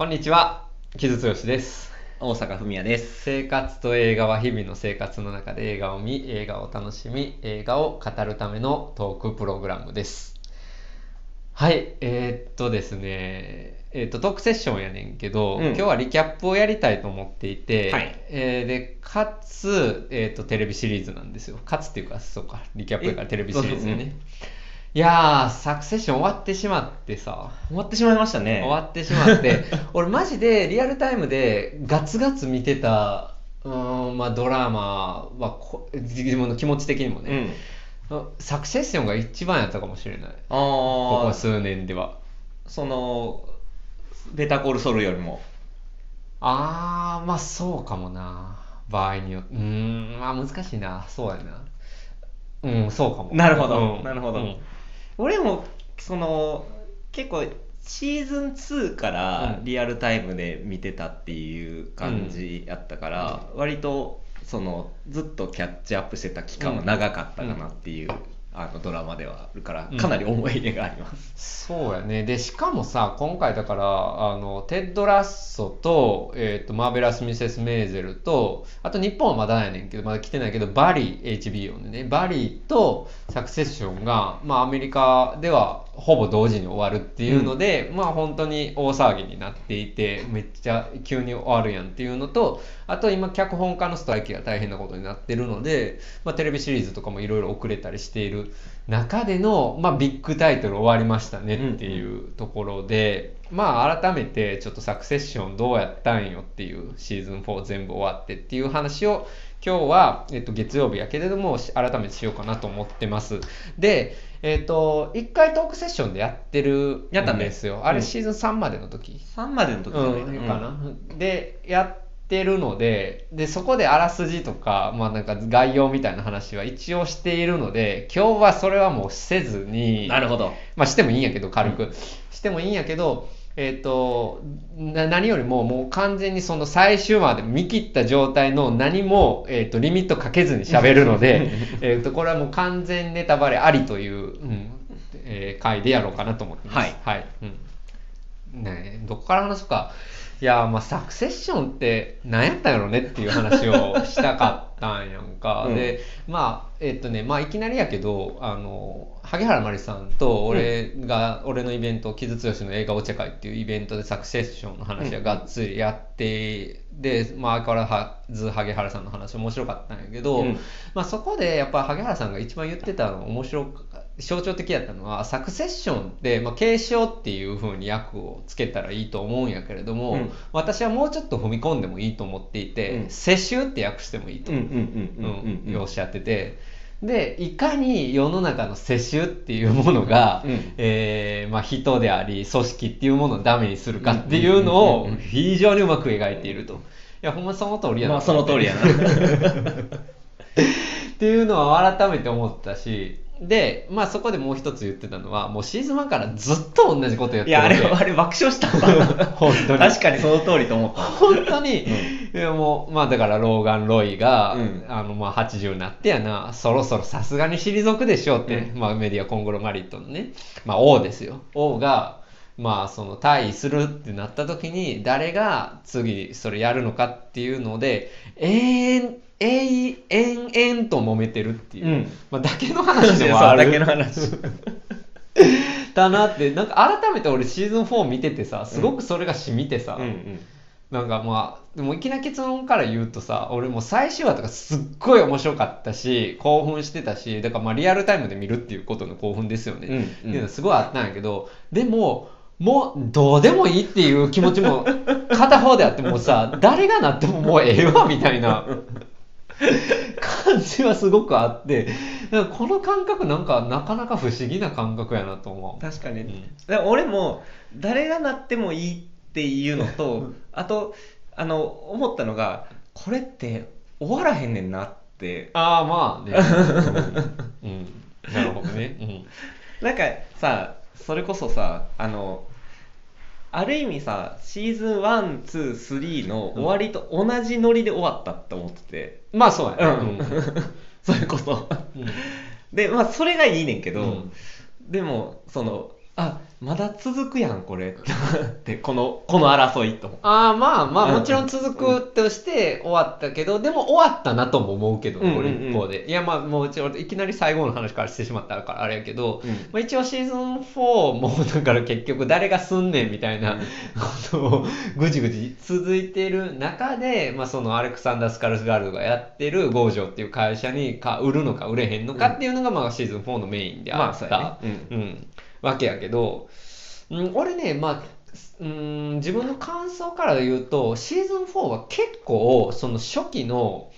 こんにちは、木津剛です。大阪文也です。生活と映画は日々の生活の中で映画を見、映画を楽しみ、映画を語るためのトークプログラムです。はい、えーっとですね、えーっと、トークセッションやねんけど、うん今日はリキャップをやりたいと思っていて、はいえーで、かつ、えーっと、テレビシリーズなんですよ。かつっていうか、そうか、リキャップやからえテレビシリーズでね。いやー、サクセッション終わってしまってさ、終わってしまいましたね。終わってしまって。俺マジでリアルタイムでガツガツ見てたうーんまあドラマはこ自分の気持ち的にもうん。ね、サクセッションが一番やったかもしれない。ああ、ここ数年では。その、ベタコールソルよりも。あーまあそうかもな。場合によって。うーんまあ難しいな。そうやな。うんそうかも。なるほど。うん。なるほど。うん俺も、その、結構、シーズン2からうん。リアルタイムで見てたっていう感じやったから、割と、その、ずっとキャッチアップしてた期間は長かったかなっていう、あのドラマではあるからうん、かなり思い入れがあります。そうやね。で、しかもさ、今回だから、あの、テッド・ラッソと、えっ、と、マーベラス・ミセス・メイゼルと、あと日本はまだやねんけど、まだ来てないけど、バリー、HBO でね、バリーとサクセッションが、まあアメリカではほぼ同時に終わるっていうので、まあ本当に大騒ぎになっていて、めっちゃ急に終わるやんっていうのと、あと今脚本家のストライキが大変なことになってるので、まあテレビシリーズとかもいろいろ遅れたりしている中での、まあビッグタイトル終わりましたねっていうところで、まあ改めてちょっとサクセッションどうやったんよっていうシーズン4全部終わってっていう話を今日は、えっと、月曜日やけれどもし改めてしようかなと思ってます。で、えっと、一回トークセッションでやってるやったねんですよ。あれうんシーズン3までの時。3までの時じゃないうん、かな、でやってるのででそこであらすじとか,、まあ、なんか概要みたいな話は一応しているので今日はそれはもうせずになるほど。まあしてもいいんやけど軽く、してもいいんやけどえっ、とな何よりももう完全にその最終まで見切った状態の何も、えー、とリミットかけずに喋るので えっとこれはもう完全ネタバレありという、うんえー回でやろうかなと思ってます。はい。はい。うん。ねえどこから話すかいやまあサクセッションって何やったんやろねっていう話をしたかったんやんか、うん。でまあえっとねまあいきなりやけどあの萩原麻里さんと俺が、俺のイベント「木津剛の映画お茶会」っていうイベントでサクセッションの話はがっつりやって、でまあ相変わらず萩原さんの話面白かったんやけど、うん。まあ、そこでやっぱ萩原さんが一番言ってたの面白か象徴的やったのはサクセッションって、まあ、継承っていう風に訳をつけたらいいと思うんやけれども、うん。私はもうちょっと踏み込んでもいいと思っていて、うん。世襲って訳してもいいと、おっしゃっててでいかに世の中の世襲っていうものが、うん。えーまあ、人であり組織っていうものをダメにするかっていうのを非常にうまく描いていると。いやほんまその通りやな。まあその通りやな。っていうのは改めて思ったしで、まあ、そこでもう一つ言ってたのはもうシーズン1からずっと同じことやってるいや、あれ、あれ爆笑したわ。本当に。確かにその通りと思った。本当に、いやもうまあだからローガン・ロイが、うん。あのまあ80になってやなそろそろさすがに退くでしょうって、うん。まあ、メディアコングロマリットのね、まあ、王ですよ。王がまあその退位するってなった時に誰が次それやるのかっていうので永遠永遠と揉めてるっていう、うんまあ、だけの話でもあるけの話。だなってなんか改めて俺シーズン4見ててさすごくそれが染みてさ、うんうん。なんかまあ、でもいきなり結論から言うとさ、俺もう最終話とかすっごい面白かったし、興奮してたし、だからまあリアルタイムで見るっていうことの興奮ですよね。うんうんっていうのはすごいあったんやけど、でも、もうどうでもいいっていう気持ちも片方であってもうさ、誰がなってももうええわみたいな感じはすごくあって、この感覚なんかなかなか不思議な感覚やなと思う。確かに、うんだから俺も誰がなってもいいっていうのとあとあの思ったのがこれって終わらへんねんなってああ、まあね。うん。うんなるほどね。うん。なんかさそれこそさあのある意味さシーズン123の終わりと同じノリで終わったって思ってて、まあそうやね。うん。それこそうん。でまあそれがいいねんけど、うん。でもそのあまだ続くやんこれ。ってこのこの争いと。ああまあまうん。あもちろん続くとして終わったけど、でも終わったなとも思うけど、うんうんうん。これ一方で。いやまあもちろんいきなり最後の話からしてしまったからあれやけど、うん。まあ、一応シーズン4も だから結局誰がすんねんみたいなことをぐじぐじ続いてる中で、まあ、そのアレクサンダー・スカルスガールドがやってるゴージョっていう会社にか売るのか売れへんのかっていうのがまあシーズン4のメインであった、ね。うん、わけやけど、うん、俺ね、まあ、うん、自分の感想から言うと、シーズン4は結構、その初期の、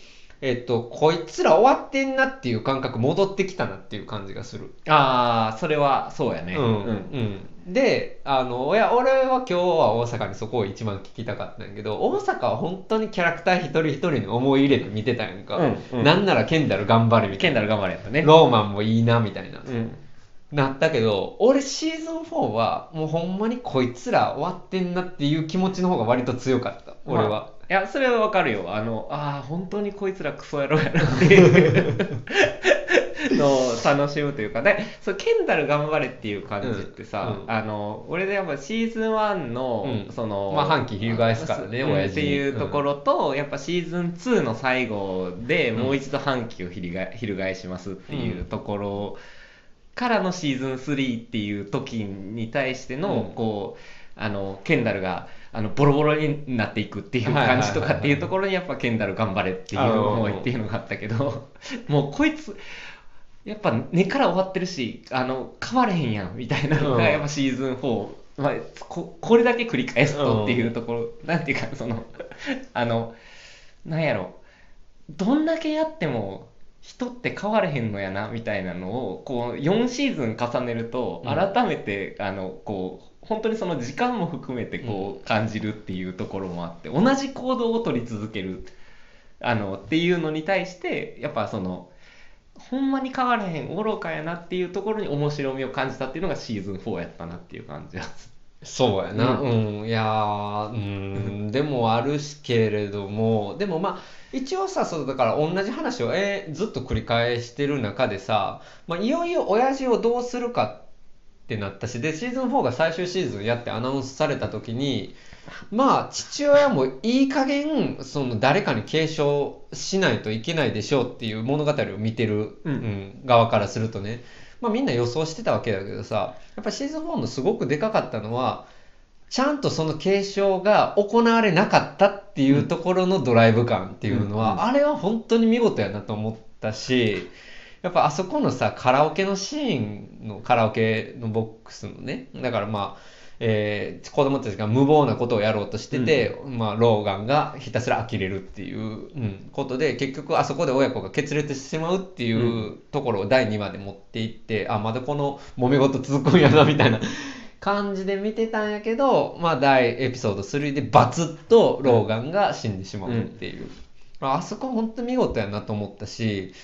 えっと、こいつら終わってんなっていう感覚戻ってきたなっていう感じがする。ああそれはそうやね。うん。うん、であのいや俺は今日は大阪にそこを一番聞きたかったんやけど大阪は本当にキャラクター一人一人に思い入れて見てたやんか、うんうん。なんならケンダル頑張れみたいな。ケンダル頑張れやったね。ローマンもいいなみたいな、うんなったけど俺シーズン4はもうほんまにこいつら終わってんなっていう気持ちの方が割と強かった。俺は、まあいやそれはわかるよ。あのああ本当にこいつらクソ野郎やな。っていうのを楽しむというか。でそうケンダル頑張れっていう感じってさ、うん。うん。あの俺でやっぱシーズン1の、うん。そのまあ半期翻すからねうん親父っていうところと、やっぱシーズン2の最後でうん。もう一度半期を翻翻しますっていうところからのシーズン3っていう時に対しての、うん。こうあのケンダルがあのボロボロになっていくっていう感じとかっていうところにやっぱケンダル頑張れっていう思いっていうのがあったけどもうこいつやっぱ根から終わってるしあの変われへんやんみたいなのがうん。やっぱシーズン4、まあ、ここれだけ繰り返すとっていうところ、なんていうかそのあのなんやろ。どんだけやっても人って変われへんのやなみたいなのをこう4シーズン重ねるとうん。改めて、あのこう本当にその時間も含めてこう感じるっていうところもあって同じ行動を取り続けるあのっていうのに対してやっぱそのほんまに変わらへん愚かやなっていうところに面白みを感じたっていうのがシーズン4やったなっていう感じはそうやな、ううん、いやー、うん、でもあるしけれども、でもまあ、一応さ、そうだから同じ話を、えーずっと繰り返してる中でさ、まあ、いよいよ親父をどうするかってなったし、で、シーズン4が最終シーズンやってアナウンスされた時に、まあ、父親もいい加減、その誰かに継承しないといけないでしょうっていう物語を見てる、うん。うん。側からするとね、まあみんな予想してたわけだけどさ、やっぱシーズン4のすごくでかかったのは、ちゃんとその継承が行われなかったっていうところのドライブ感っていうのは、うん。あれは本当に見事やなと思ったし、やっぱあそこのさ、カラオケのシーンのカラオケのボックスのね、だからまあ、えー子供たちが無謀なことをやろうとしてて、まあ、ローガンがひたすら呆れるっていう、うんことで結局あそこで親子が決裂してしまうっていうところを第2話で持っていってあまだこの揉め事続くんやなみたいな。感じで見てたんやけど、まあ、第エピソード3でバツッとローガンが死んでしまうっていう、まああそこ本当見事やなと思ったし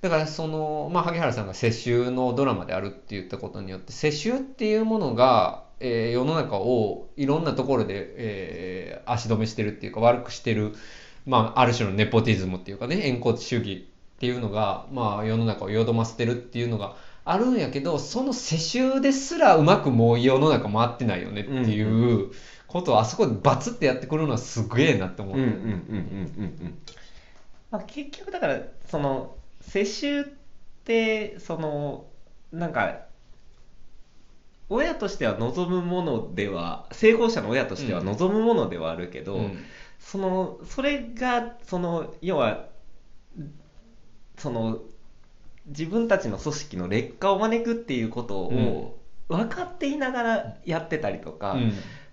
だからその、まあ、萩原さんが世襲のドラマであるって言ったことによって世襲っていうものが、えー世の中をいろんなところで、えー足止めしてるっていうか悪くしてる、まあ、ある種のネポティズムっていうかね円骨主義っていうのが、まあ、世の中をよどませてるっていうのがあるんやけどその世襲ですらうまくもう世の中回ってないよねっていうことをあそこでバツってやってくるのはすげえなって思う。んうんうんうんうんうん。まあ、結局だからその世襲ってそのなんか親としては望むものでは成功者の親としては望むものではあるけど、うん。そのそれがその要はその自分たちの組織の劣化を招くっていうことを分かっていながらやってたりとか、うん。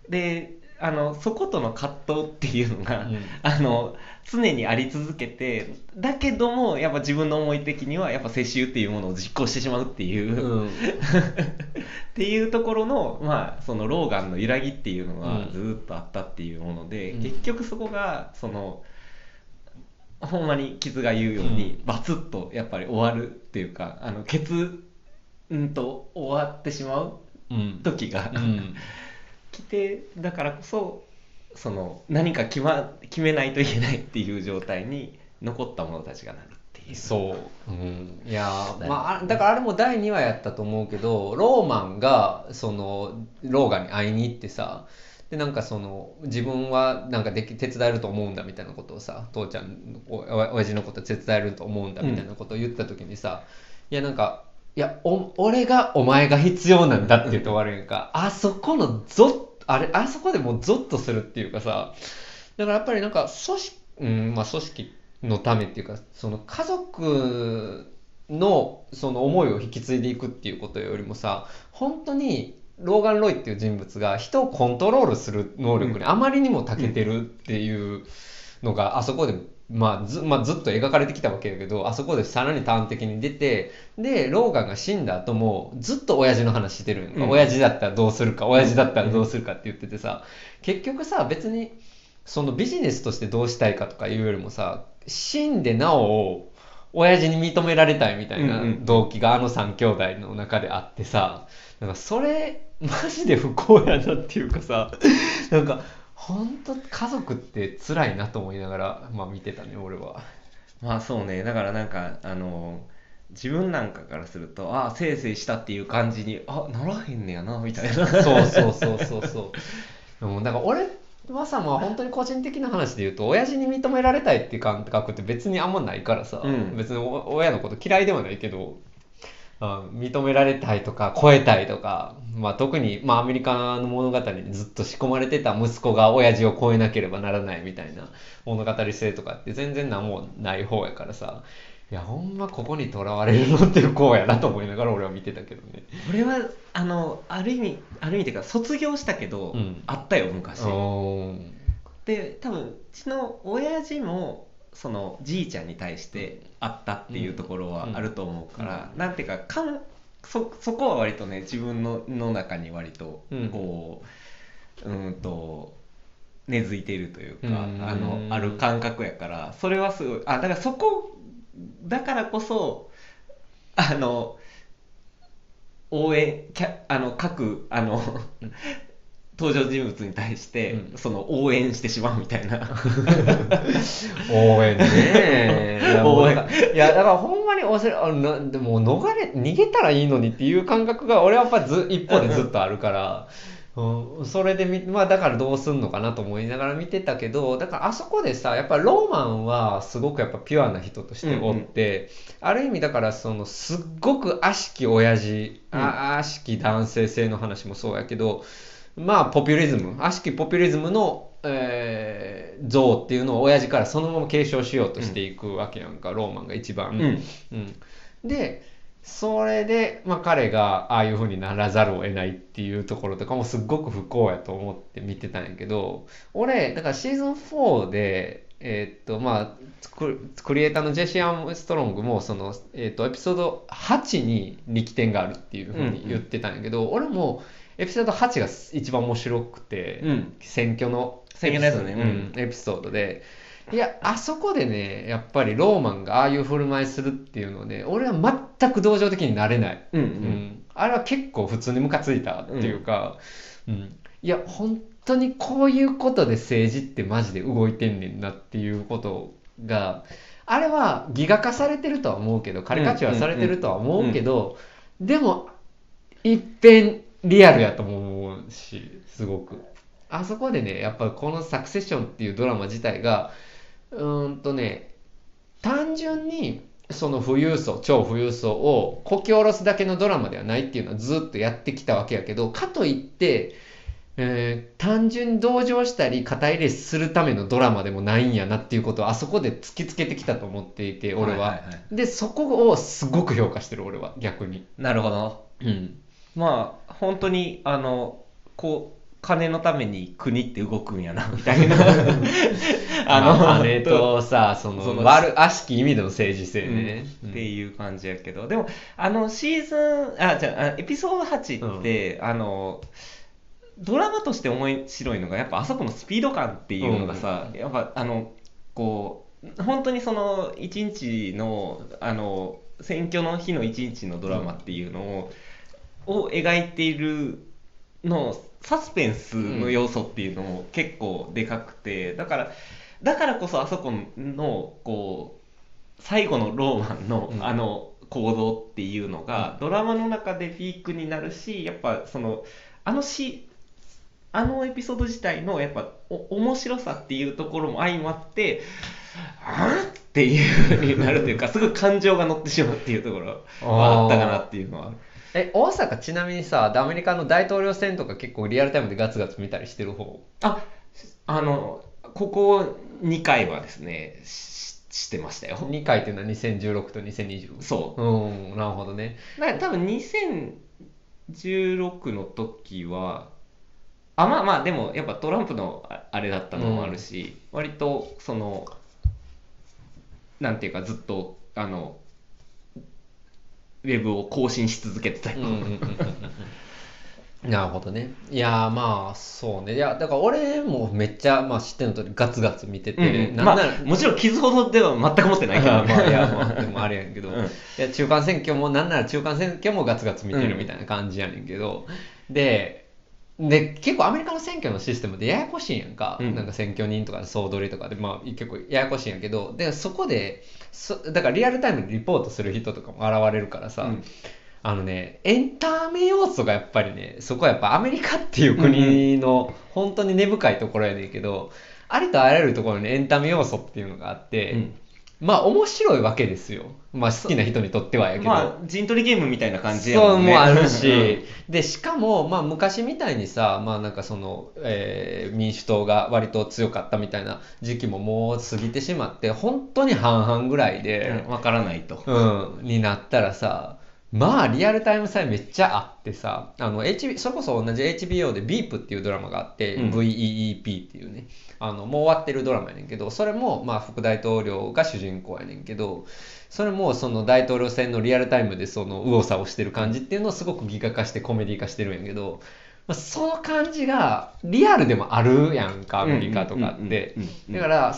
であのそことの葛藤っていうのが、うん。あの常にあり続けてだけどもやっぱ自分の思い的にはやっぱ世襲っていうものを実行してしまうっていう、うん。っていうところの,、まあそのローガンの揺らぎっていうのがうん。ずーっとあったっていうもので、うん。結局そこがそのほんまに傷が言うように、バツッとやっぱり終わるっていうかあのケツんと終わってしまううん。時が、うん来てだからこそその何か決,、ま、決めないといけないっていう状態に残った者たちがなるっていそう、うん、いやまああだからあれも第2話やったと思うけどローマンがそのローガンに会いに行ってさでなんかその自分はなんかでき手伝えると思うんだみたいなことをさ父ちゃんおお親父のこと手伝えると思うんだみたいなことを言った時にさ、いやなんかいやお俺がお前が必要なんだって言って終わるやんか。あそこのゾッあれあそこでもうゾッとするっていうかさ。だからやっぱりなんか組織、うんまあ、組織のためっていうかその家族のその思いを引き継いでいくっていうことよりもさ本当にローガン・ロイっていう人物が人をコントロールする能力にあまりにも長けてるっていうのがあそこで、まあずまあ、ずっと描かれてきたわけやけどあそこでさらに端的に出てでローガンが死んだ後もずっと親父の話してる。うん。親父だったらどうするか親父だったらどうするかって言っててさ結局さ別にそのビジネスとしてどうしたいかとかいうよりもさ死んでなお親父に認められたいみたいなうんうん。動機があの3兄弟の中であってさなんかそれマジで不幸やなっていうかさなんか本当家族って辛いなと思いながら、まあ、見てたね俺は。まあそうねだからなんかあの自分なんかからするとああせいせいしたっていう感じにあならへんねやなみたいなそうそうそうそうそう。でもだから俺はさ、まあ本当に個人的な話で言うと、親父に認められたいっていう感覚って別にあんまないからさ、うん別にお親のこと嫌いではないけど、あ認められたいとか超えたいとか、まあ特に、まあアメリカの物語にずっと仕込まれてた息子が親父を超えなければならないみたいな物語性とかって全然何もない方やからさ、いやほんまここにとらわれるのって不幸やなと思いながら俺は見てたけどね。俺はあのある意味ある意味っていうか卒業したけど、うん。あったよ昔。で多分うちの親父もそのじいちゃんに対してあったっていうところはあると思うから、なんていうかかんそそこは割とね自分のの中に割とうん。こう、うん、と根付いているというか、うん。あのある感覚やからそれはすごいあだからそこだからこそあの応援キャあの各あの登場人物に対して、うん。その応援してしまうみたいな。応援ね。応援。いやだからほんまにおせあなでも逃れ逃げたらいいのにっていう感覚が俺はやっぱず一方でずっとあるから、うん、それでみまあだからどうすんのかなと思いながら見てたけどだからあそこでさやっぱローマンはすごくやっぱピュアな人としておって、ある意味だからそのすっごく悪しき親父、あ悪しき男性性の話もそうやけどまあポピュリズム悪しきポピュリズムの、えー像っていうのを親父からそのまま継承しようとしていくわけやんか、ローマンが一番。うん。うん。でそれで、まあ、彼がああいう風にならざるを得ないっていうところとかもすっごく不幸やと思って見てたんやけど俺だからシーズン4でえーっとまあククリエイターのジェシー・アームストロングもその、えーっとエピソード8に力点があるっていう風に言ってたんやけど、俺もエピソード8が一番面白くて、うん。選挙の選挙のやつね。うん。エピソードで。いやあそこでねやっぱりローマンがああいう振る舞いするっていうのをね俺は全く同情的になれない、うんううん。んあれは結構普通にムカついたっていうか、うん。いや本当にこういうことで政治ってマジで動いてんねんなっていうことがあれはギガ化されてるとは思うけどカリカチュアされてるとは思うけど、でも一遍リアルやとも思うしすごく。あそこでねやっぱこの「サクセッション」っていうドラマ自体がうーんとね単純にその富裕層超富裕層をこき下ろすだけのドラマではないっていうのはずっとやってきたわけやけどかといって、えー単純に同情したり肩入れするためのドラマでもないんやなっていうことをあそこで突きつけてきたと思っていて俺は,、はいはいはい。でそこをすごく評価してる俺は逆に。なるほど。うんまあ本当にあのこう金のために国って動くんやな みたいな。あの姉とさ そのその悪悪しき意味での政治性ね、うんっていう感じやけど。でもあのシーズンあじゃああエピソード8って、あのドラマとして面白いのがやっぱあそこのスピード感っていうのがさ、やっぱあのこう本当にその一日のあの選挙の日の一日のドラマっていうのを,、を描いているのサスペンスの要素っていうのも結構でかくてだからだからこそあそこのこう最後のローマンのうん。あの行動っていうのが、ドラマの中でピークになるしやっぱそのあのしあのエピソード自体のやっぱお面白さっていうところも相まってあーっていう風になるというか すごい感情が乗ってしまうっていうところはあったかなっていうのはえ大阪ちなみにさアメリカの大統領選とか結構リアルタイムでガツガツ見たりしてる方？ああのここ2回はですねししてましたよ。2回っていうのは2016と2020そう。うんなるほどね。だから多分2016の時はあまあまあでもやっぱトランプのああれだったのもあるし、割とそのなんていうかずっとあのウェブを更新し続けてたよ、うんうんうんうんうん。なるほどね。いやーまあそうね。いやだから俺もめっちゃ、まあ、知ってるのとガツガツ見てて、うんなんなら、あもちろん傷ほどでは全く持ってないけど、まあいやまあでもあれやんけど、うん。いや中間選挙もなんなら中間選挙もガツガツ見てるみたいな感じやねんけど、でで結構アメリカの選挙のシステムでややこしいんやんか、うん。なんか選挙人とか総取りとかで、まあ、結構ややこしいんやけど。でそこでそだからリアルタイムでリポートする人とかも現れるからさ、うん。あのねエンターメ要素がやっぱりねそこはやっぱアメリカっていう国の本当に根深いところやねんけど、ありとあらゆるところにエンタメ要素っていうのがあって、うん。まあ面白いわけですよ。まあ好きな人にとってはやけど。まあ陣取りゲームみたいな感じやもんね。そうもあるし、で、しかも、まあ昔みたいにさ、まあなんかその、えー民主党が割と強かったみたいな時期ももう過ぎてしまって、本当に半々ぐらいで、うんわからないと、うん、になったらさ、まあリアルタイムさえめっちゃあってさ、あの、HB、それこそ同じ HBO で Beep っていうドラマがあって、うん。VEEP っていうね、あの、もう終わってるドラマやねんけど、それもまあ副大統領が主人公やねんけど、それもその大統領選のリアルタイムでその右往左往してる感じっていうのをすごくギガ化してコメディ化してるんやけど、まあ、その感じがリアルでもあるやんか、アメリカとかって。だから、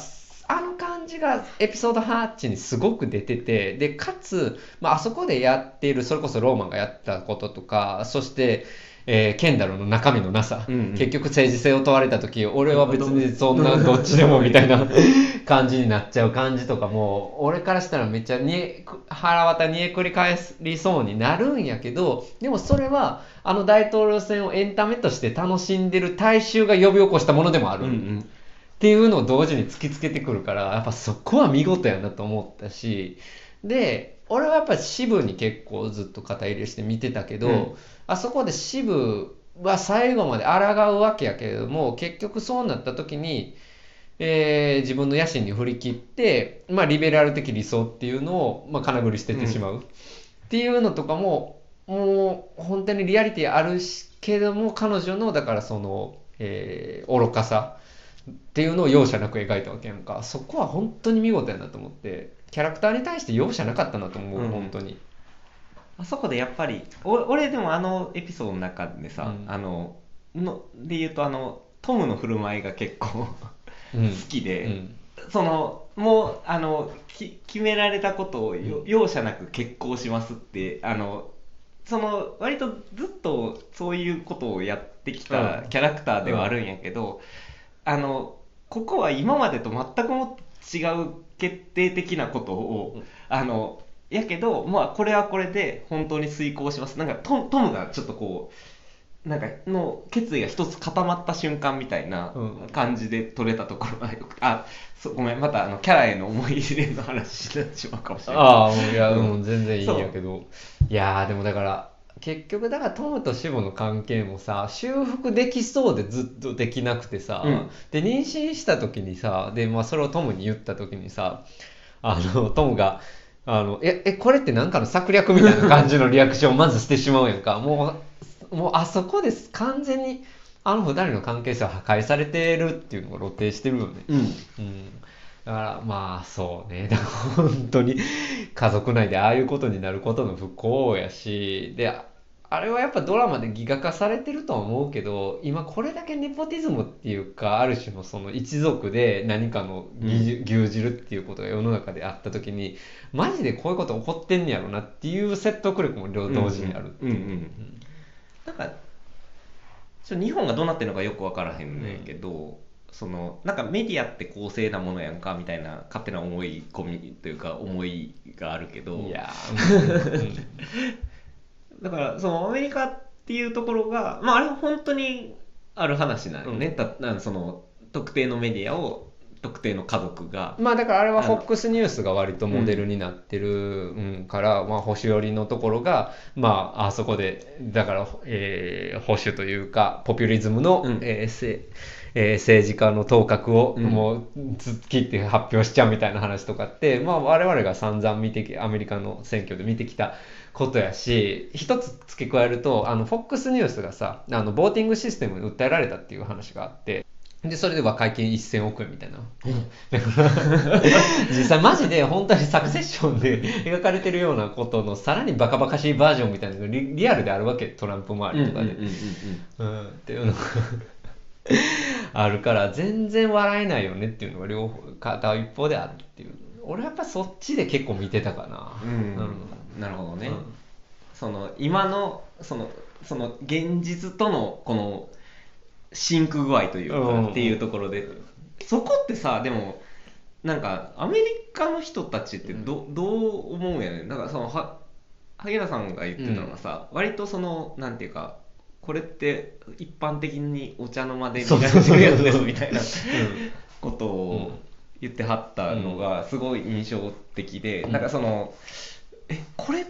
あの感じがエピソード8にすごく出てて、で、かつ、まあ、あそこでやっている、それこそローマンがやったこととか、そして、えーケンダルの中身のなさ、うんうん。結局政治性を問われた時俺は別にそんなどっちでもみたいな 感じになっちゃう感じとかも俺からしたらめっちゃにえ腹渡煮えくり返りそうになるんやけどでもそれはあの大統領選をエンタメとして楽しんでる大衆が呼び起こしたものでもある、うんうんっていうのを同時に突きつけてくるからやっぱそこは見事やなと思ったしで俺はやっぱ支部に結構ずっと肩入れして見てたけど、うん。あそこで支部は最後まで抗うわけやけれども結局そうなった時に、えー自分の野心に振り切って、まあ、リベラル的理想っていうのを、まあ、金繰り捨ててしまう、っていうのとかももう本当にリアリティあるしけども彼女のだからその、えー愚かさっていうのを容赦なく描いたわけやんか。そこは本当に見事やなと思って。キャラクターに対して容赦なかったなと思う、うん。本当に。あそこでやっぱりお俺でもあのエピソードの中でさ、うん。あのので言うとあのトムの振る舞いが結構うん。好きで、うん。そのもうあのき決められたことを容赦なく決行しますってあのその割とずっとそういうことをやってきたうん。キャラクターではあるんやけど、あのここは今までと全くも違う決定的なことを、うん。あのやけど、まあ、これはこれで本当に遂行します。なんかトトムがちょっとこうなんかの決意が一つ固まった瞬間みたいなうん。感じで撮れたところがよくあそうごめんまたあのキャラへの思い入れの話になってしまうかもしれない。ああ、いや、うんうん、全然いいんやけど。いやー、でもだから、結局、だからトムとシボの関係もさ、修復できそうでずっとできなくてさ、うんで、妊娠した時にさ、で、まあ、それをトムに言った時にさ、あの、トムが、あの、え、え、これってなんかの策略みたいな感じのリアクションをまずしてしまうやんか。もう、もうあそこです。完全に、あの二人の関係性は破壊されてるっていうのが露呈してるよね。うんうんだからまあそうね、だから本当に家族内でああいうことになることの不幸やし、で、ああれはやっぱドラマでギガ化されてるとは思うけど、今これだけネポティズムっていうか、ある種のその一族で何かの牛牛耳るっていうことが世の中であった時に、マジでこういうこと起こってんねやろなっていう説得力も両同時にある。う。んうんうんなんかちょ日本がどうなってるのかよく分からへんねんけど、そのなんかメディアって公正なものやんかみたいな勝手な思い込みというか思いがあるけど。いや だからそのアメリカっていうところが、まあ、あれは本当にある話なのよね、うん。たなんその特定のメディアを特定の家族が。まあだからあれは FOX ニュースが割とモデルになってる、うん。から、まあ、保守寄りのところが、まあ、あそこでだから、えー保守というかポピュリズムの、うん。えーせえー政治家の頭角をうん。もう突っ切って発表しちゃうみたいな話とかって、まあ、我々が散々見てきアメリカの選挙で見てきたことやし一つ付け加えるとあの FOX ニュースがさあのボーティングシステムに訴えられたっていう話があってでそれで和解金1000億円みたいな。実際マジで本当にサクセッションで 描かれてるようなことのさらにバカバカしいバージョンみたいなのがリリアルであるわけトランプ周りとかで、うん。っていうのが あるから全然笑えないよねっていうのが両方片一方であるっていう。俺はやっぱそっちで結構見てたかな。うん。なるほどね、うん。その今のそのその現実とのこのシンク具合というか、うん。っていうところで。そこってさでもなんかアメリカの人たちってど,、どう思うんやねん。なんかそのは萩原さんが言ってたのがさ、割とそのなんていうかこれって一般的にお茶の間で見られてるやつですみたいなことを言ってはったのがすごい印象的で、うん。なんかそのえこれ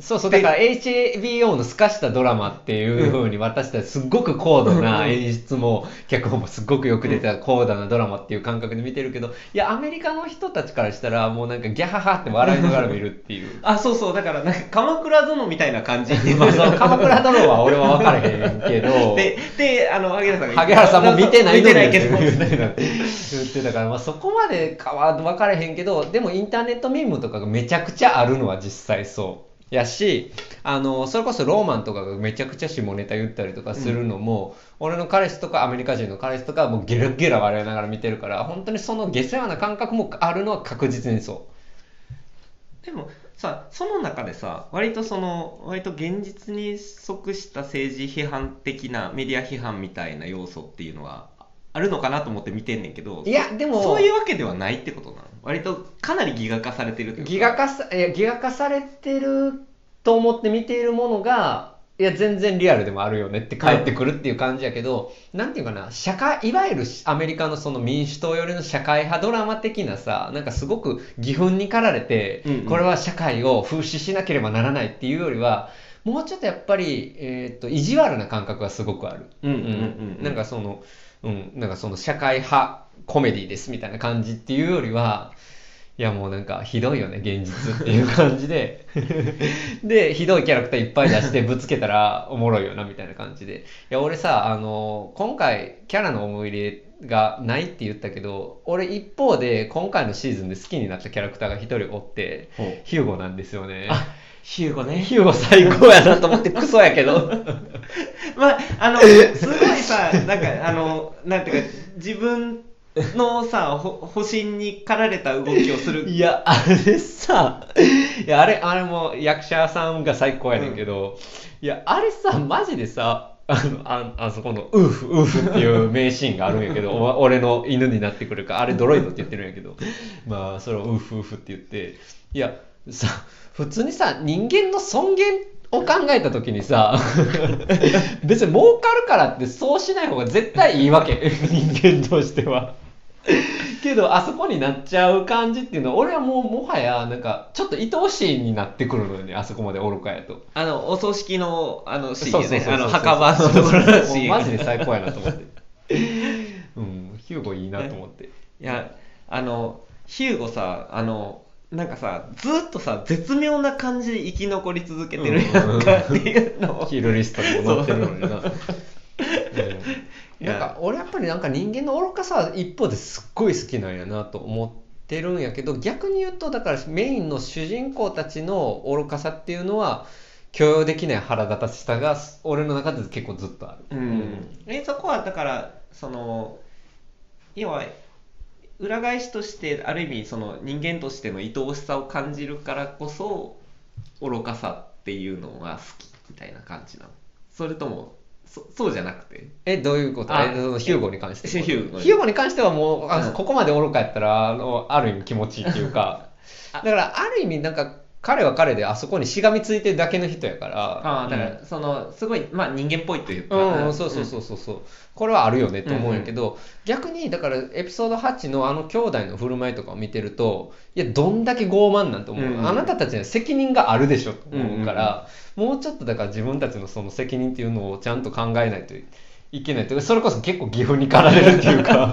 そうそうだから HBO の透かしたドラマっていう風に私たちすっごく高度な演出も脚本もすっごくよく出た高度なドラマっていう感覚で見てるけどいやアメリカの人たちからしたらもうなんかギャハハって笑いながら見るっていう。あそうそうだからなんか鎌倉殿みたいな感じ。まあその鎌倉殿は俺は分からへんけど。でであの萩原さんが萩原さんも見てない見てないけど。言って言ってたから、まあ、そこまでかは分からへんけどでもインターネットミームとかがめちゃくちゃあるのは実際そうやしあのそれこそローマンとかがめちゃくちゃ下ネタ言ったりとかするのも、俺の彼氏とかアメリカ人の彼氏とかはもうゲラゲラ笑いながら見てるから本当にその下世話な感覚もあるのは確実にそでもさその中でさ割とその割と現実に即した政治批判的なメディア批判みたいな要素っていうのはあるのかなと思って見てんねんけどういやでもそういうわけではないってことなの？割とかなりギガ化されてるというかギガ化さいやギガ化されてると思って見ているものがいや全然リアルでもあるよねって返ってくるっていう感じやけど、なんていうかな社会いわゆるアメリカのその民主党寄りの社会派ドラマ的なさなんかすごく義憤に駆られて、うんうん。これは社会を風刺しなければならないっていうよりはもうちょっとやっぱり、えー、と意地悪な感覚がすごくある。うんうんうん。うん。なんかその、うん、なんかその社会派コメディですみたいな感じっていうよりは、いやもうなんかひどいよね、現実っていう感じで。で、ひどいキャラクターいっぱい出してぶつけたらおもろいよなみたいな感じで。いや、俺さ、あの、今回キャラの思い入れがないって言ったけど、俺一方で今回のシーズンで好きになったキャラクターが一人おって、ヒューゴなんですよね。あヒューゴねヒューゴ最高やなと思ってクソやけど。まあ、あの、すごいさ、なんか、あの、なんていうか、自分のさ、ほ保身に駆られた動きをする。いや、あれさ、いや、あれ、あれも役者さんが最高やねんけど、いや、あれさ、マジでさ、あの、ああそこの、ウーフ、ウーフっていう名シーンがあるんやけど、お俺の犬になってくるか、あれドロイドって言ってるんやけど、まあ、それをウーフ、ウーフって言って、いや、さ、普通にさ、人間の尊厳を考えた時にさ、別に儲かるからってそうしない方が絶対いいわけ、人間としては。けどあそこになっちゃう感じっていうのは俺はもうもはやなんかちょっと愛おしいになってくるのよねあそこまで愚かやとあの、お葬式の、あの、シーンね。墓場のところのシもうーン。マジで最高やなと思ってうんヒューゴいいなと思っていや、あの、ヒューゴさ、あの、なんかさ、ずっとさ、絶妙な感じで生き残り続けてるやんかっていうのを。キルリストにも載ってるのにな、う。ん。なんか俺やっぱりなんか人間の愚かさは一方ですっごい好きなんやなと思ってるんやけど逆に言うとだからメインの主人公たちの愚かさっていうのは許容できない腹立たしさが俺の中で結構ずっとある、うん、えそこはだからその要は裏返しとしてある意味その人間としての愛おしさを感じるからこそ愚かさっていうのが好きみたいな感じなの。それともそそうじゃなくて？えどういうこと？あえそのヒューゴに関してヒューゴに。関してはもうあうん。ここまで愚かやったらあのある意味気持ちいいっていうか。だからある意味なんか彼は彼であそこにしがみついてるだけの人やから。ああだからそのすごいまあ人間っぽいというか。うん、うん、そうそうそうそうそう。これはあるよねと思うんやけど、逆にだからエピソード8のあの兄弟の振る舞いとかを見てるといやどんだけ傲慢なんと思う、あなたたちには責任があるでしょと思うから、もうちょっとだから自分たちのその責任っていうのをちゃんと考えないといけないというかそれこそ結構義憤に駆られるっていうか。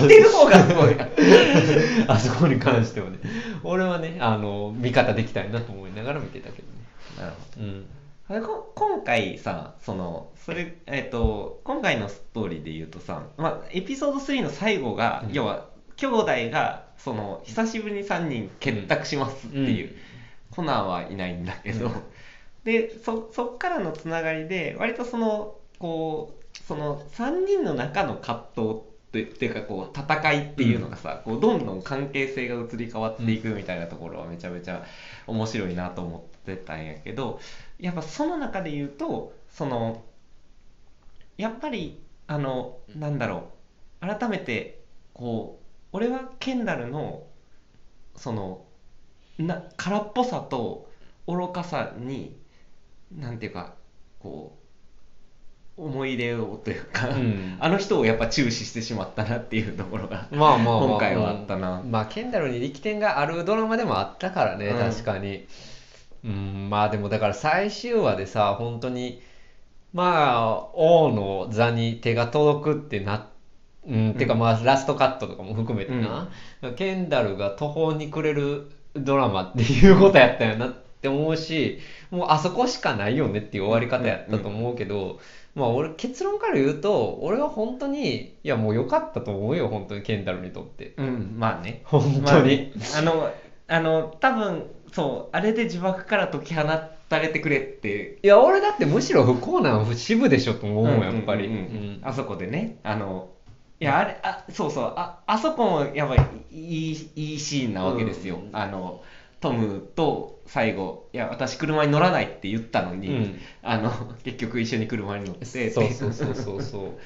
見てる方がすごい。あそこに関してはね。俺はねあの味方できたいなと思いながら見てたけどね。なるほど。うん。今回さそのそれえっ、と今回のストーリーで言うとさ、まあ、エピソード3の最後が、うん。要は兄弟がその久しぶりに3人結託しますっていう、うん。コナンはいないんだけど、うん。でそそっからのつながりで割とそのこうその3人の中の葛藤ってっていうかこう戦いっていうのがさ、こうどんどん関係性が移り変わっていくみたいなところはめちゃめちゃ面白いなと思ってたんやけどやっぱその中で言うとそのやっぱりあのなんだろう改めてこう俺はケンダルのそのな空っぽさと愚かさになんていうかこう思い入れをというか、うん。あの人をやっぱ注視してしまったなっていうところがまあまあまあ。今回はあったな。うん。まあケンダルに力点があるドラマでもあったからね、うん確かに。うん。まあでもだから最終話でさ本当にまあ王の座に手が届くってなうん、てかまあラストカットとかも含めてな、ケンダルが途方に暮れるドラマっていうことやったよな。って思うしもうあそこしかないよねっていう終わり方やったと思うけど、まあ俺結論から言うと俺は本当にいやもう良かったと思うよ本当にケンダルにとって。うんまあね。本まあ当に、ね。あのあの多分そうあれで呪縛から解き放たれてくれって。いや俺だってむしろ不幸なの支部でしょと思うもん。やっぱり、あそこでね。あのいやあれあそうそう。ああそこもやっぱりいいいいシーンなわけですよ、うん。あのトムと最後いや私車に乗らないって言ったのに、うんあの結局一緒に車に乗ってそうそうそうそうそう。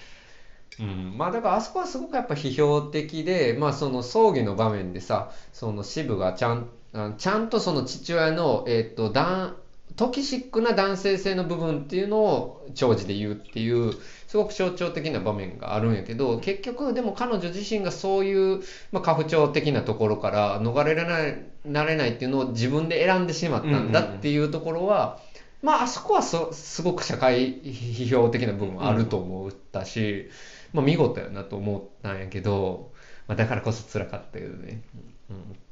うん、まあだからあそこはすごくやっぱ批評的で、まあその葬儀の場面でさ、その支部がちゃん、あちゃんとその父親の、えっと、だんトキシックな男性性の部分っていうのを長寿で言うっていう、すごく象徴的な場面があるんやけど、結局でも彼女自身がそういう、まあ、過不調的なところから逃れられない、なれないっていうのを自分で選んでしまったんだっていうところは、まあ、あそこはそすごく社会批評的な部分はあると思ったし、まあ、見事やなと思ったんやけど、まあ、だからこそ辛かったけどね。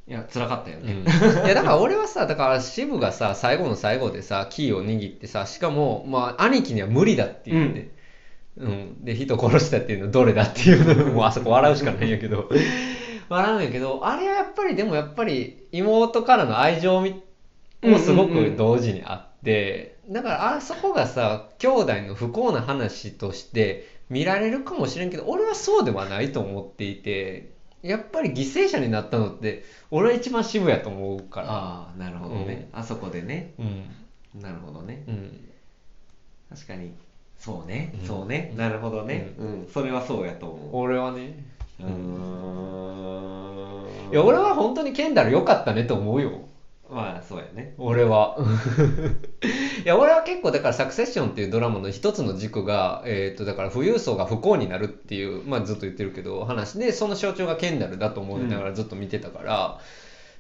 いや辛かったようん。ね、いやだから俺はさだから渋がさ最後の最後でさキーを握ってさしかも、まあ、兄貴には無理だって言って、うん。で人殺したっていうのはどれだっていうのもうあそこ笑うしかないんやけど。笑うんやけどあれはやっぱりでもやっぱり妹からの愛情みもすごく同時にあって、だからあそこがさ兄弟の不幸な話として見られるかもしれんけど俺はそうではないと思っていてやっぱり犠牲者になったのって俺は一番渋やと思うから。ああなるほどね、あそこでね。うん。なるほどね。うん。確かに。そうね、うん。そうね。なるほどね、うん。それはそうやと思俺はね。うん。いや俺は本当にケンダル良かったねと思うよまあそうやね俺は。いや、俺は結構、だから、サクセッションっていうドラマの一つの軸が、えっ、と、だから、富裕層が不幸になるっていう、まあ、ずっと言ってるけど、話で、その象徴がケンダルだと思いながらずっと見てたから、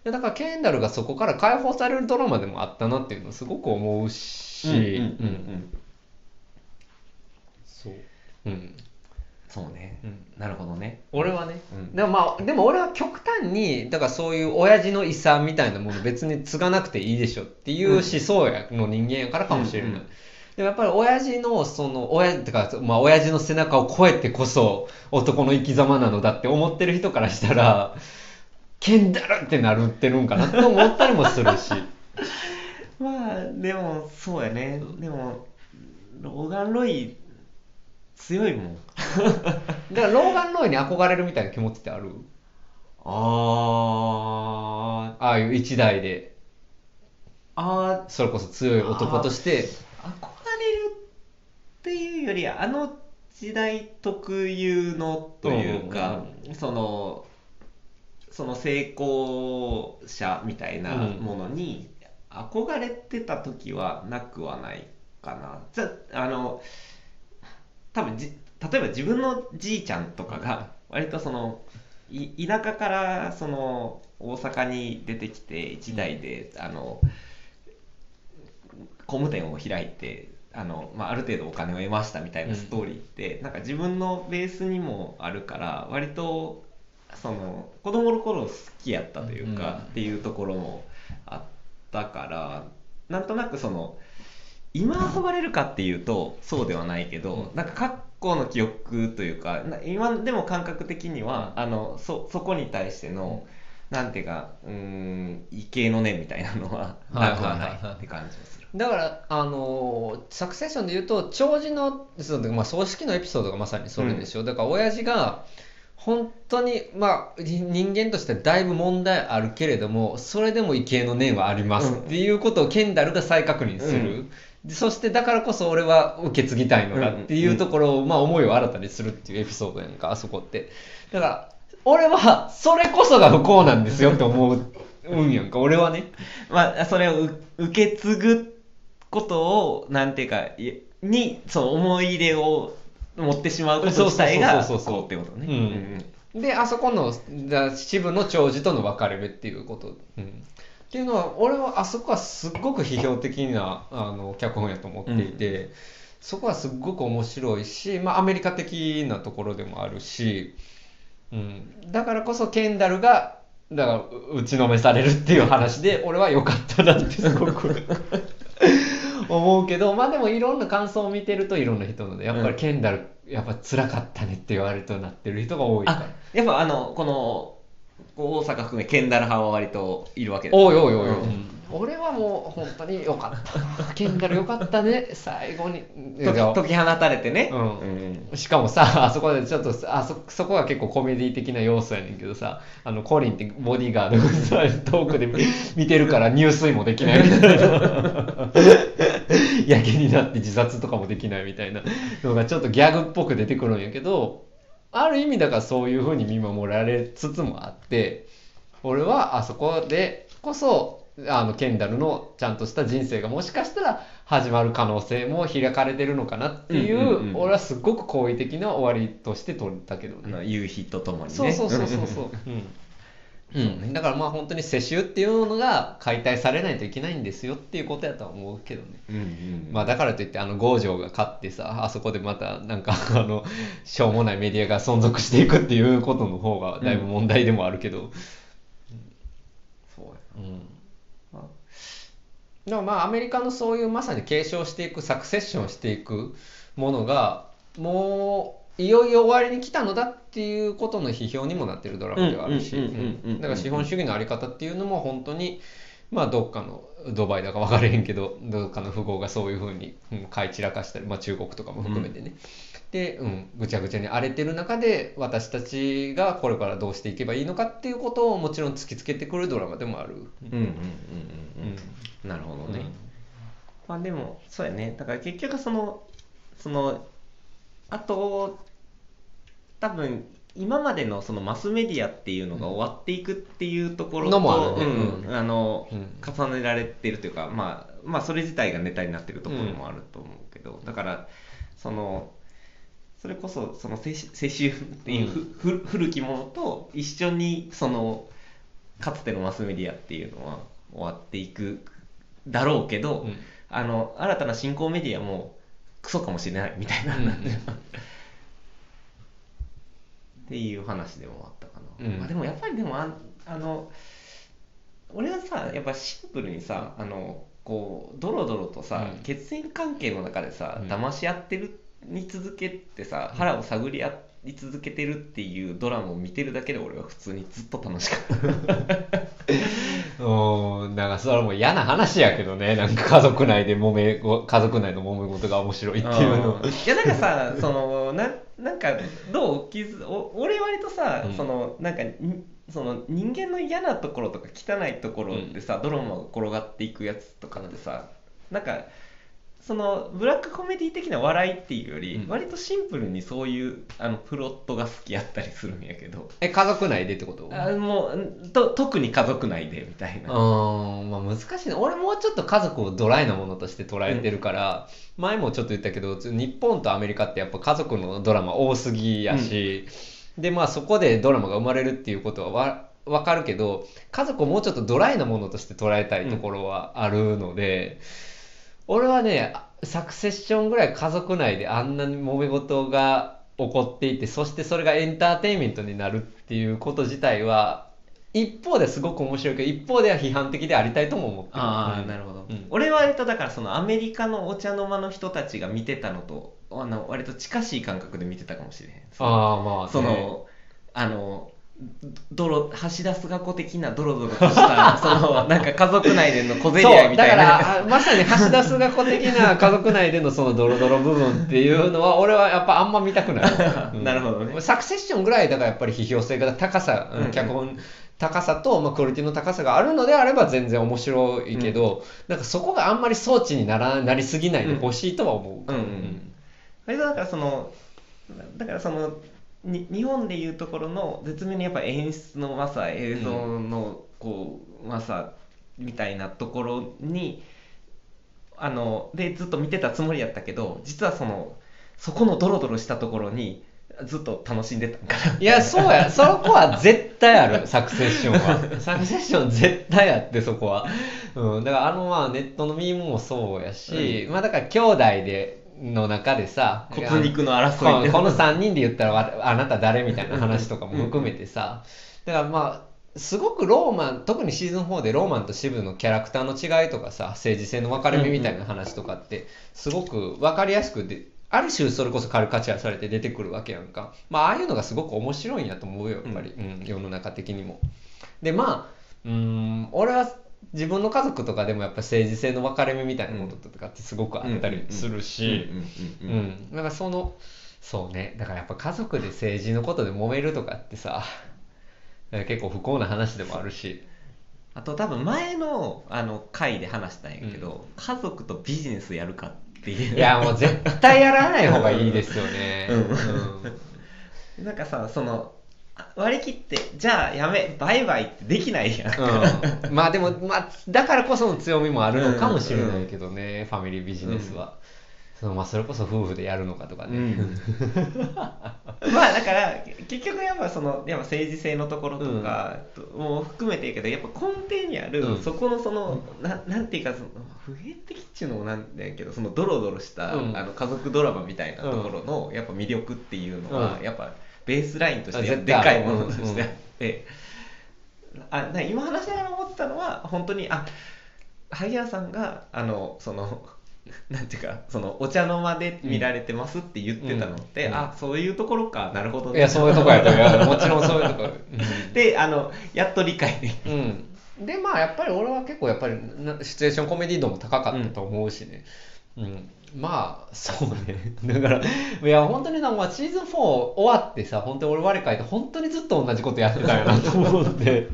いやだから、ケンダルがそこから解放されるドラマでもあったなっていうのをすごく思うし、うんうんうんうんそう。うん。そうね、うん。なるほどね。俺はね、うん。でもまあでも俺は極端にだからそういう親父の遺産みたいなもの別に継がなくていいでしょっていう思想やの人間やからかもしれない、うんうん。でもやっぱり親父のその親てかまあ親父の背中を越えてこそ男の生き様なのだって思ってる人からしたらケンダルってなるってるんかなって思ったりもするし。まあでもそうやね。でもローガン・ロイ強いもん。だからローガン・ロイに憧れるみたいな気持ちってある？あー。ああいう一代で。あそれこそ強い男として。ー。憧れるっっていうよりあの時代特有のというか、そのその成功者みたいなものに憧れてた時はなくはないかな。じゃあの多分じ例えば自分のじいちゃんとかが割とそのい田舎からその大阪に出てきて一代であの工務店を開いてあの、まあ、ある程度お金を得ましたみたいなストーリーって、なんか自分のベースにもあるから割とその子供の頃好きやったというか、っていうところもあったからなんとなくその今憧れるかっていうとそうではないけど、なんか過去の記憶というか今でも感覚的にはあのそそこに対しての、なんていうかうん畏敬の念みたいなのはなくはないって感じがする。だから、あのサクセッションで言うと、長寿の、そのまあ、葬式のエピソードがまさにそれでしょ。うん、だから、親父が、本当に、まあ、人間としてだいぶ問題あるけれども、それでも畏敬の念はありますっていうことをケンダルが再確認する。うん、そしてだからこそ俺は受け継ぎたいのだっていうところを、まあ思いを新たにするっていうエピソードやんか、あそこって。だから、俺はそれこそが不幸なんですよって思う。うんやんか、俺はね。まあ、それを受け継ぐことを、なんていうか、に、そう、思い入れを持ってしまうこと自体が、そうそうってことね。うん、で、あそこの、支部の長寿との分かれ目っていうこと。うん、っていうのは、俺はあそこはすっごく批評的なあの脚本やと思っていて、うん、そこはすっごく面白いし、まあ、アメリカ的なところでもあるし、うん、だからこそケンダルがだから打ちのめされるっていう話で 俺は良かったなってすごく思うけどまあでもいろんな感想を見てるといろんな人のでやっぱりケンダル、やっぱ辛かったねって言われるとなってる人が多いから。やっぱあのこの大阪含めケンダル派は割といるわけです。おいおいおいおい、うん。俺はもう本当によかった。ケンダルよかったね。最後に。解き放たれてね、うん、しかもさ あそこでちょっとあそそこは結構コメディ的な要素やねんけどさあのコリンってボディーガードがさ遠くで 見てるから入水もできないみたいな。やけになって自殺とかもできないみたいなのがちょっとギャグっぽく出てくるんやけどある意味だからそういうふうに見守られつつもあって俺はあそこでこそあのケンダルのちゃんとした人生がもしかしたら始まる可能性も開かれてるのかなっていう,、うんうんうん、俺はすごく好意的な終わりとして取ったけどね。夕日とともにね。そうそうそうそうそう、うんうん、だからまあ本当に世襲っていうのが解体されないといけないんですよっていうことやとは思うけどね、うんうん、まあだからといってあの郷城が勝ってさあそこでまたなんか あのしょうもないメディアが存続していくっていうことの方がだいぶ問題でもあるけど、うん、そうやな、うん。でもまあアメリカのそういうまさに継承していくサクセッションしていくものがもういよいよ終わりに来たのだっていうことの批評にもなってるドラマではあるしだから資本主義の在り方っていうのも本当にまあどっかのドバイだか分からへんけどどっかの富豪がそういうふうに買い散らかしたり、まあ、中国とかも含めてね、で、うん、ぐちゃぐちゃに荒れてる中で私たちがこれからどうしていけばいいのかっていうことをもちろん突きつけてくるドラマでもある。なるほどね、うん、まあでもそうやねだから結局そのそのあと多分今までのそのマスメディアっていうのが終わっていくっていうところと、うんあの、重ねられてるというか、まあ、まあそれ自体がネタになってるところもあると思うけど、だからそのそれこそその世襲っていうふ、うん、古きものと一緒にそのかつてのマスメディアっていうのは終わっていくだろうけど、うん、あの新たな新興メディアもクソかもしれないみたいな、うん、っていう話でもあったかな、うん、まあ、でもやっぱりでもああの俺はさやっぱシンプルにさあのこうドロドロとさ、血縁関係の中でさ、騙し合ってるに続けてさ腹を探り合い続けてるっていうドラマを見てるだけで俺は普通にずっと楽しかった。うんなんかそれはもう嫌な話やけどね。なんか家族内で揉め家族内の揉め事が面白いっていうのいやなんかさそのななんかどう傷お俺割とさ、うん、そのなんかその人間の嫌なところとか汚いところでさ、うん、ドラマが転がっていくやつとかってさ、うん、なんかそのブラックコメディ的な笑いっていうより、うん。割とシンプルにそういうあのプロットが好きやったりするんやけど。え家族内でってこと？あもうと特に家族内でみたいな、うん、まあ難しいね。俺もうちょっと家族をドライなものとして捉えてるから、前もちょっと言ったけど、日本とアメリカってやっぱ家族のドラマ多すぎやし、で、まあそこでドラマが生まれるっていうことはわわかるけど、家族をもうちょっとドライなものとして捉えたいところはあるので、俺はね、サクセッションぐらい家族内であんなに揉め事が起こっていて、そしてそれがエンターテインメントになるっていうこと自体は、一方ですごく面白いけど、一方では批判的でありたいとも思ってる。ああ、うん。なるほど、うん。俺は割とだからそのアメリカのお茶の間の人たちが見てたのとあの割と近しい感覚で見てたかもしれへん。ああ、まあ、ね、そのあのドロ橋田壽賀子的なドロドロとしたそのなんか家族内での小競り合いみたいな。から、あまさに橋田壽賀子的な家族内でのそのドロドロ部分っていうのは、俺はやっぱあんま見たくない。うん。なるほどね。サクセッションぐらいだからやっぱり批評性が高さ、うんうん脚本高さと、まあ、クオリティの高さがあるのであれば全然面白いけど、なんかそこがあんまり装置にならなりすぎないでほしいとは思う。うんうん。割とだからそのだからそのに日本でいうところの絶妙にやっぱ演出のうまさ映像のこううまさみたいなところにあのでずっと見てたつもりやったけど実はそのそこのドロドロしたところにずっと楽しんでたんかな。いや、そうや、そこは絶対ある、サクセッションは。サクセッション絶対あって、そこは。うん、だからあの、まあ、ネットのミームもそうやし、まあ、だから兄弟で、の中でさ、骨肉のこ争いのこの3人で言ったらわあなた誰みたいな話とかも含めてさ、だからまあすごくローマン特にシーズン4でローマンとシブのキャラクターの違いとかさ政治性の分かれ目みたいな話とかってすごく分かりやすくである種それこそカルカチャーされて出てくるわけやんか。まあああいうのがすごく面白いんやと思うよやっぱり、うん。世の中的にも。でまあうーん俺は自分の家族とかでもやっぱ政治性の分かれ目みたいなこととかってすごくあったりするし、うんううんうんん、だからそのそうね。だからやっぱ家族で政治のことで揉めるとかってさ結構不幸な話でもあるし。あと多分前のあの回で話したんやけど、家族とビジネスやるかっていう。いやもう絶対やらない方がいいですよね、うん。なんかさそのあ割り切ってじゃあやめバイバイってできないやん、うん。まあでも、まあ、だからこその強みもあるのかもしれないけどね、ファミリービジネスは、そのまあ、それこそ夫婦でやるのかとかね、うん。まあだから結局やっぱそのやっぱ政治性のところとかも含めていいけどやっぱ根底にある、うん。そこのそのななんていうかその普遍的っていうのもなんだけどそのドロドロした、うん。あの家族ドラマみたいなところの、やっぱ魅力っていうのは、うん。やっぱベースラインとしてでかいものとうんして。あって、あな今話しながら思ったのは本当にあ萩原さんがあのその なんていうかそのお茶の間で見られてますって言ってたのって、うん。あそういうところか。なるほどね。いやそういうとこやといやもちろんそういうとこ、であのやっと理解できうん、うん、でまあやっぱり俺は結構やっぱりなシチュエーションコメディ度も高かったと思うしね、うんまあそうね。だからいや本当にな、まあ、シーズン4終わってさ本当に俺我書いて本当にずっと同じことやってたよなと思って。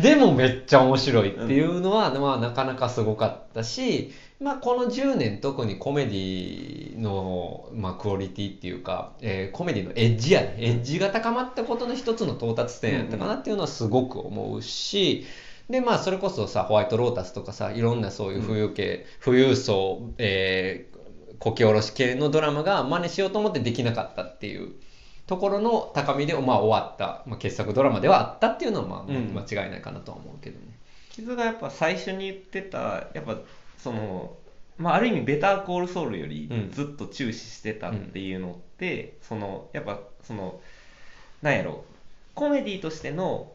でもめっちゃ面白いっていうのは、まあ、なかなかすごかったし、まあ、この10年特にコメディの、まあ、クオリティっていうか、えーコメディのエッジやね。エッジが高まったことの一つの到達点やったかなっていうのはすごく思うし、でまあそれこそさホワイトロータスとかさいろんなそういう富裕系、富裕層、えーこけおろし系のドラマが真似しようと思ってできなかったっていうところの高みで、まあ、終わった、まあ、傑作ドラマではあったっていうのは、まあうん間違いないかなとは思うけどね。傷がやっぱ最初に言ってたやっぱそのまあ、ある意味ベターコールソウルよりうんずっと注視してたっていうのって、そのやっぱそのなんやろコメディとしての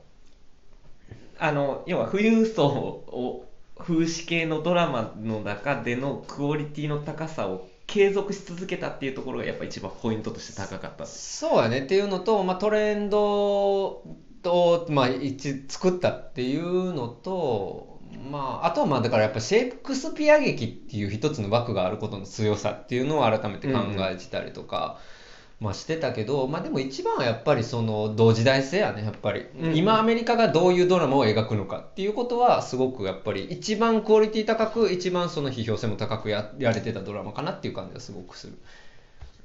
あの要は富裕層を風刺系のドラマの中でのクオリティの高さを継続し続けたっていうところがやっぱ一番ポイントとして高かった。そうやねっていうのと、まあ、トレンドを、まあ、一作ったっていうのと、まあ、あとはまあだからやっぱシェイクスピア劇っていう一つの枠があることの強さっていうのを改めて考えてたりとか、まあ、してたけど、まあ、でも一番はやっぱりその同時代性やねやっぱり、うん。今アメリカがどういうドラマを描くのかっていうことはすごくやっぱり一番クオリティ高く一番その批評性も高くややれてたドラマかなっていう感じはすごくする。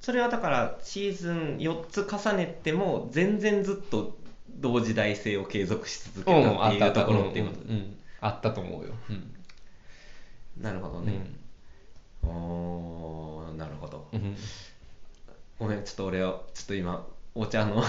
それはだからシーズン4つ重ねても全然ずっと同時代性を継続し続けたっていうところっていうこと。うんう。ん。あったと思うよ、うん。なるほどね、おーなるほど。うんごめんちょっと俺はちょっと今お茶の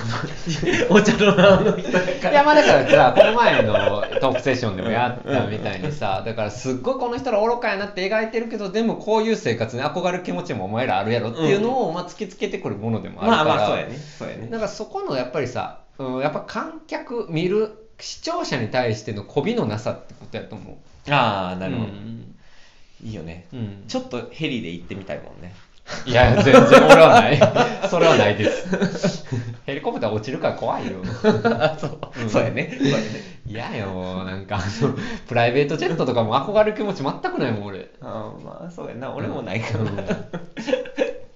お茶の名の人だから。いやまあだからさこの前のトークセッションでもやったみたいにさだからすっごいこの人ら愚かやなって描いてるけどでもこういう生活に憧れる気持ちもお前らあるやろっていうのを、まあ、突きつけてくるものでもあるから、まあまあそうやね。そうやね。なんかそこのやっぱりさ、うん、やっぱ観客見る視聴者に対しての媚びのなさってことやと思う。ああなるほど、うん。いいよね。うん。ちょっとヘリで行ってみたいもんねいや全然俺はない。それはないです。ヘリコプター落ちるから怖いよ。あそう、うん。そうやね。そうやね嫌よなんかプライベートジェットとかも憧れる気持ち全くないもん俺。あーまあそうやな。俺もないから。な、うん。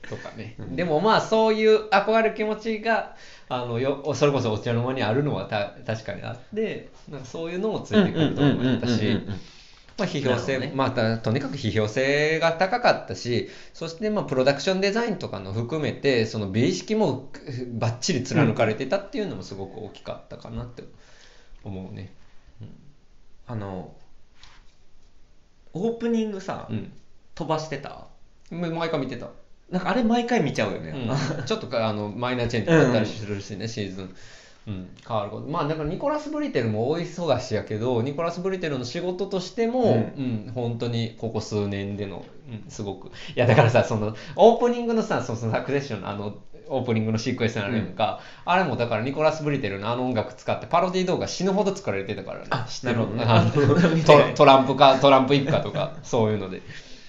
とかね、でもまあそういう憧れる気持ちがあのよそれこそお茶の間にあるのはた確かにあってなんかそういうのもついてくると思ったしまあ批評性、ね。まあたとにかく批評性が高かったしそしてまあプロダクションデザインとかの含めてその美意識もバッチリ貫かれてたっていうのもすごく大きかったかなって思うね。あのオープニングさ、うん、飛ばしてた？毎回見てた。なんかあれ毎回見ちゃうよね、うん。ちょっとかあのマイナーチェンジだったりするしね、シーズン、うん、変わること。まあだからニコラス・ブリテルも大忙しやけどニコラス・ブリテルの仕事としても、ううん本当にここ数年での、うん、すごく。いやだからさそのオープニングのさそのサクセッションのあのオープニングのシークエンスになるやん。か、あれもだからニコラス・ブリテルのあの音楽使ってパロディ動画死ぬほど作られてたからね。あ知ってるね。トランプかトランプ一家とかそういうので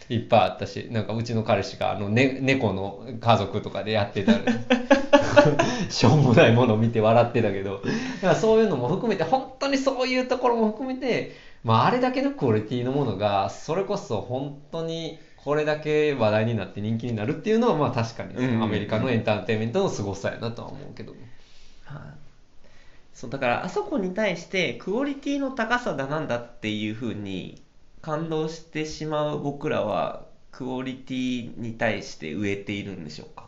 いっぱいあったしなんかうちの彼氏があの、ね、猫の家族とかでやってた しょうもないものを見て笑ってたけど。だからそういうのも含めて本当にそういうところも含めて、まあ、あれだけのクオリティのものがそれこそ本当にこれだけ話題になって人気になるっていうのはまあ確かにうんうんうん。アメリカのエンターテインメントの凄さやなとは思うけど。はい。そうだからあそこに対してクオリティの高さだなんだっていうふうに感動してしまう僕らはクオリティに対して植えているんでしょうか？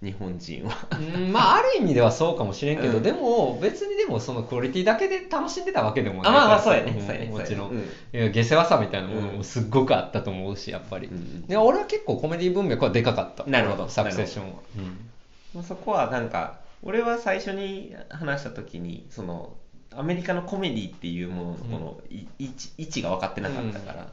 日本人は。うんまあある意味ではそうかもしれんけど、うん。でも別にでもそのクオリティだけで楽しんでたわけでもないあまあそうやね。ね。もちろん、ね。いや下世話さみたいなものうんもすっごくあったと思うしやっぱり、うん。で俺は結構コメディ文脈はでかかった。なるほど。サクセッションは、まあそこはなんか俺は最初に話した時にそのアメリカのコメディっていうもののこのい位置位置が分かってなかったから、だか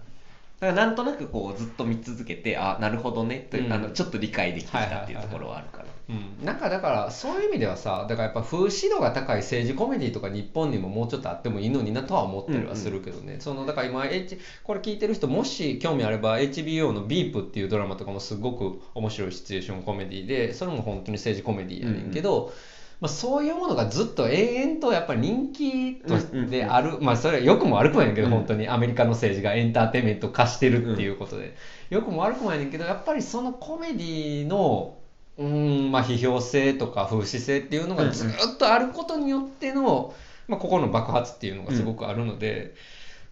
らなんとなくこうずっと見続けてあなるほどねという、うん。あのちょっと理解できてきたっていうところはあるから、うん、なんかだからそういう意味ではさだからやっぱ風刺度が高い政治コメディとか日本にももうちょっとあってもいいのになとは思ったりはするけどね、そのだから今、H、これ聞いてる人もし興味あれば HBO の「ビープっていうドラマとかもすごく面白いシチュエーションコメディでそれも本当に政治コメディやねんけど、まあ、そういうものがずっと永遠とやっぱり人気としてある、まあそれは良くも悪くもやねんけど、うん。本当に。アメリカの政治がエンターテインメント化してるっていうことで、良くも悪くもやねんけどやっぱりそのコメディのうーんまあ批評性とか風刺性っていうのがずっとあることによっての、まあ、ここの爆発っていうのがすごくあるので、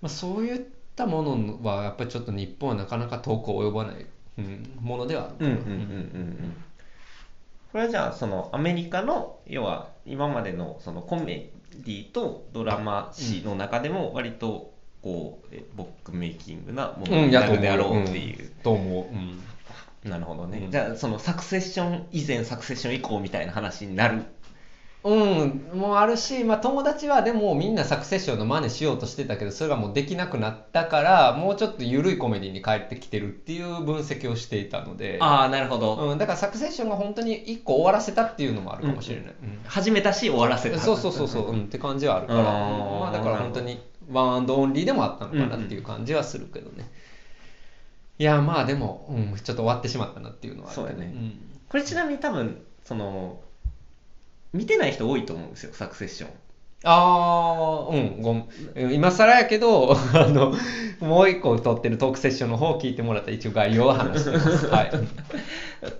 まあ、そういったものはやっぱりちょっと日本はなかなか遠く及ばない、うん、ものではあるかな。うんうんうんうんうんこれはじゃあそのアメリカの要は今までのそのコメディとドラマ史の中でも割とこうえボックメイキングなものうんになるであろうっていう、と思う、うん。なるほどね、うん。じゃあそのサクセッション以前サクセッション以降みたいな話になるうん、もうあるし、まあ、友達はでもみんなサクセッションの真似しようとしてたけどそれがもうできなくなったからもうちょっと緩いコメディに帰ってきてるっていう分析をしていたので、ああなるほど、うん、だからサクセッションが本当に一個終わらせたっていうのもあるかもしれない、うん。始めたし終わらせた。そうそうそうそう、うん、って感じはあるから、うんまあ、だから本当にワンアンドオンリーでもあったのかなっていう感じはするけどね、いやまあでも、うん、ちょっと終わってしまったなっていうのはあるけどそうやね。ん。これちなみに多分その見てない人多いと思うんですよサクセッションああ、うん、ごめん。今更やけど、あの、もう一個撮ってるトークセッションの方を聞いてもらったら一応概要を話してます。はい。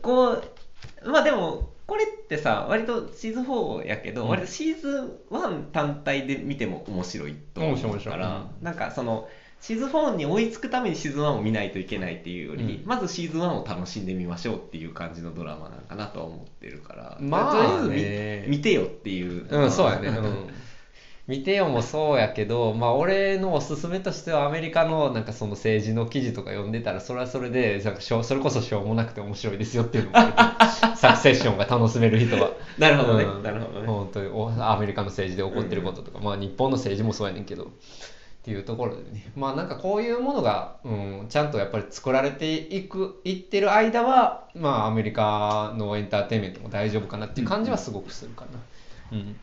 こうまあでもこれってさ割とシーズン4やけど、うん割とシーズン1単体で見ても面白いと思う面白い面白いから、うなんかそのシーズン4に追いつくためにシーズン1を見ないといけないっていうより、うん。まずシーズン1を楽しんでみましょうっていう感じのドラマなんかなとは思ってるから、まあとりあえずね見見てよっていう。うん、そうやね。うん。見てよもそうやけど、まあ俺のおすすめとしてはアメリカのなんかその政治の記事とか読んでたらそれはそれでなんかしょうそれこそしょうもなくて面白いですよっていうのがある サクセッションが楽しめる人は。なるほどね、うん。なるほどね。本当におアメリカの政治で起こってることとか、まあ日本の政治もそうやねんけどっていうところでね。まあなんかこういうものが、うん、ちゃんとやっぱり作られていくいってる間はまあアメリカのエンターテインメントも大丈夫かなっていう感じはすごくするかな、うん、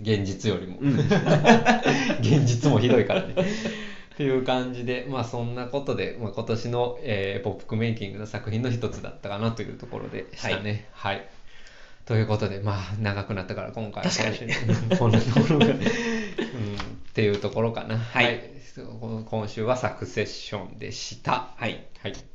現実よりも、うん。現実もひどいからね。っていう感じでまあそんなことで、まあ、今年の、えーポップクメイキングの作品の一つだったかなというところでしたね。はい、ということでまあ長くなったから今回は。確かに。今 週こんなところが、うん、っていうところかな。はい。今週はサクセッションでした。はい。はい